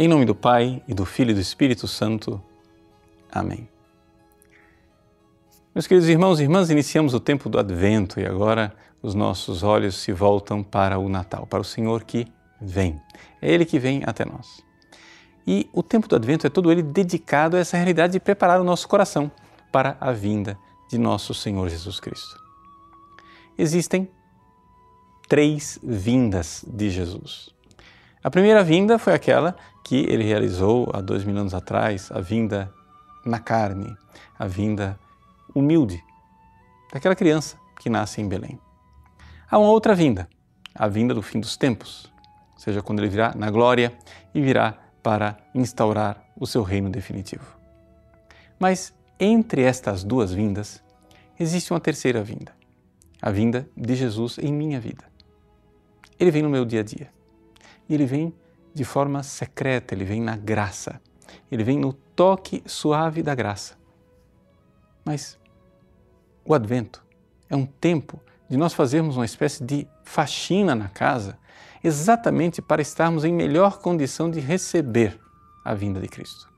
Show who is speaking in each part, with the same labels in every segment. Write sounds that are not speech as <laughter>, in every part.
Speaker 1: Em nome do Pai e do Filho e do Espírito Santo. Amém. Meus queridos irmãos e irmãs, iniciamos o tempo do Advento e agora os nossos olhos se voltam para o Natal, para o Senhor que vem. É Ele que vem até nós. E o tempo do Advento é todo ele dedicado a essa realidade de preparar o nosso coração para a vinda de nosso Senhor Jesus Cristo. Existem três vindas de Jesus. A primeira vinda foi aquela que ele realizou há dois mil anos atrás, a vinda na carne, a vinda humilde daquela criança que nasce em Belém. Há uma outra vinda, a vinda do fim dos tempos, ou seja, quando ele virá na glória e virá para instaurar o seu reino definitivo. Mas entre estas duas vindas existe uma terceira vinda, a vinda de Jesus em minha vida. Ele vem no meu dia a dia e ele vem de forma secreta, ele vem na graça, ele vem no toque suave da graça. Mas o Advento é um tempo de nós fazermos uma espécie de faxina na casa, exatamente para estarmos em melhor condição de receber a vinda de Cristo.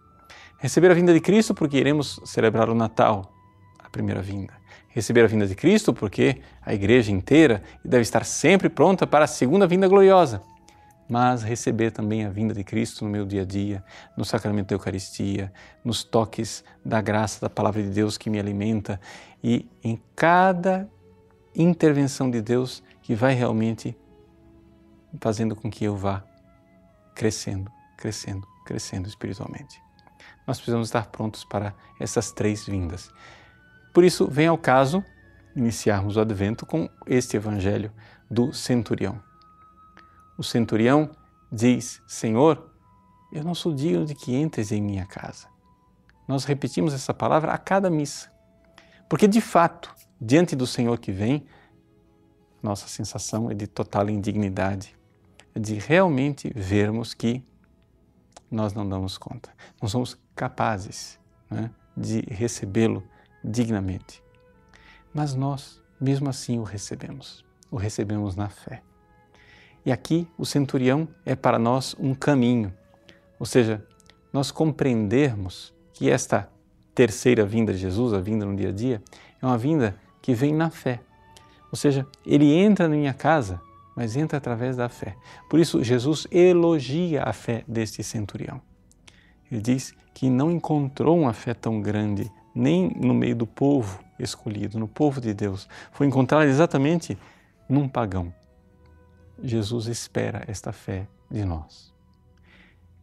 Speaker 1: Receber a vinda de Cristo porque iremos celebrar o Natal, a primeira vinda. Receber a vinda de Cristo porque a igreja inteira deve estar sempre pronta para a segunda vinda gloriosa mas receber também a vinda de Cristo no meu dia a dia, no sacramento da Eucaristia, nos toques da graça da palavra de Deus que me alimenta e em cada intervenção de Deus que vai realmente fazendo com que eu vá crescendo, crescendo, crescendo espiritualmente. Nós precisamos estar prontos para essas três vindas. Por isso, vem ao caso iniciarmos o advento com este evangelho do centurião o centurião diz: Senhor, eu não sou digno de que entres em minha casa. Nós repetimos essa palavra a cada missa, porque de fato, diante do Senhor que vem, nossa sensação é de total indignidade, é de realmente vermos que nós não damos conta, não somos capazes né, de recebê-lo dignamente. Mas nós, mesmo assim, o recebemos, o recebemos na fé. E aqui o centurião é para nós um caminho, ou seja, nós compreendermos que esta terceira vinda de Jesus, a vinda no dia a dia, é uma vinda que vem na fé. Ou seja, ele entra na minha casa, mas entra através da fé. Por isso, Jesus elogia a fé deste centurião. Ele diz que não encontrou uma fé tão grande nem no meio do povo escolhido, no povo de Deus. Foi encontrada exatamente num pagão. Jesus espera esta fé de nós.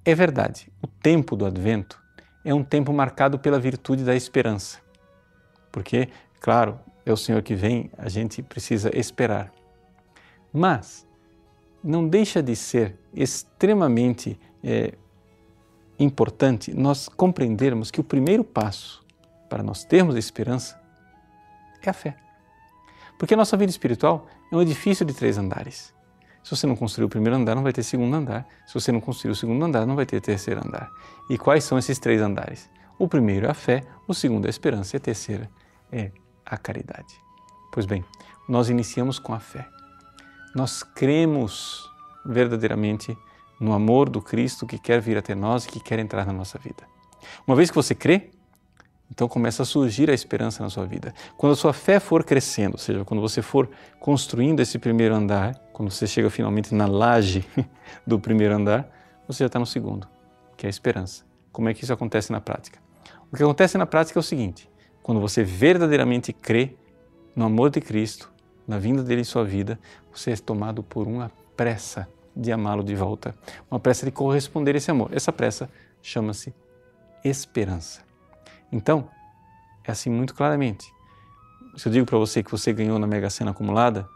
Speaker 1: É verdade, o tempo do advento é um tempo marcado pela virtude da esperança. Porque, claro, é o Senhor que vem, a gente precisa esperar. Mas não deixa de ser extremamente é, importante nós compreendermos que o primeiro passo para nós termos esperança é a fé. Porque a nossa vida espiritual é um edifício de três andares. Se você não construir o primeiro andar, não vai ter segundo andar. Se você não construir o segundo andar, não vai ter terceiro andar. E quais são esses três andares? O primeiro é a fé, o segundo é a esperança e a terceira é a caridade. Pois bem, nós iniciamos com a fé. Nós cremos verdadeiramente no amor do Cristo que quer vir até nós e que quer entrar na nossa vida. Uma vez que você crê, então começa a surgir a esperança na sua vida. Quando a sua fé for crescendo, ou seja, quando você for construindo esse primeiro andar, quando você chega finalmente na laje <laughs> do primeiro andar, você já está no segundo, que é a esperança. Como é que isso acontece na prática? O que acontece na prática é o seguinte: quando você verdadeiramente crê no amor de Cristo, na vinda dele em sua vida, você é tomado por uma pressa de amá-lo de volta, uma pressa de corresponder a esse amor. Essa pressa chama-se esperança. Então, é assim muito claramente. Se eu digo para você que você ganhou na Mega Sena acumulada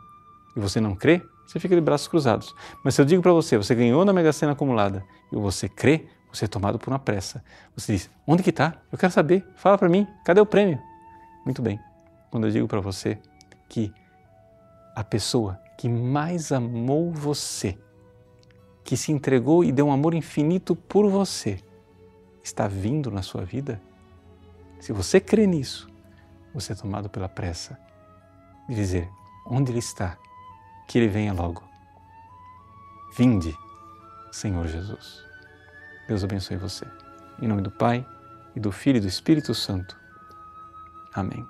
Speaker 1: e você não crê, você fica de braços cruzados. Mas se eu digo para você, você ganhou na Mega Sena acumulada e você crê, você é tomado por uma pressa. Você diz: "Onde que está? Eu quero saber. Fala para mim. Cadê o prêmio?" Muito bem. Quando eu digo para você que a pessoa que mais amou você, que se entregou e deu um amor infinito por você, está vindo na sua vida, se você crê nisso, você é tomado pela pressa de dizer: onde Ele está? Que Ele venha logo. Vinde, Senhor Jesus. Deus abençoe você. Em nome do Pai, e do Filho e do Espírito Santo. Amém.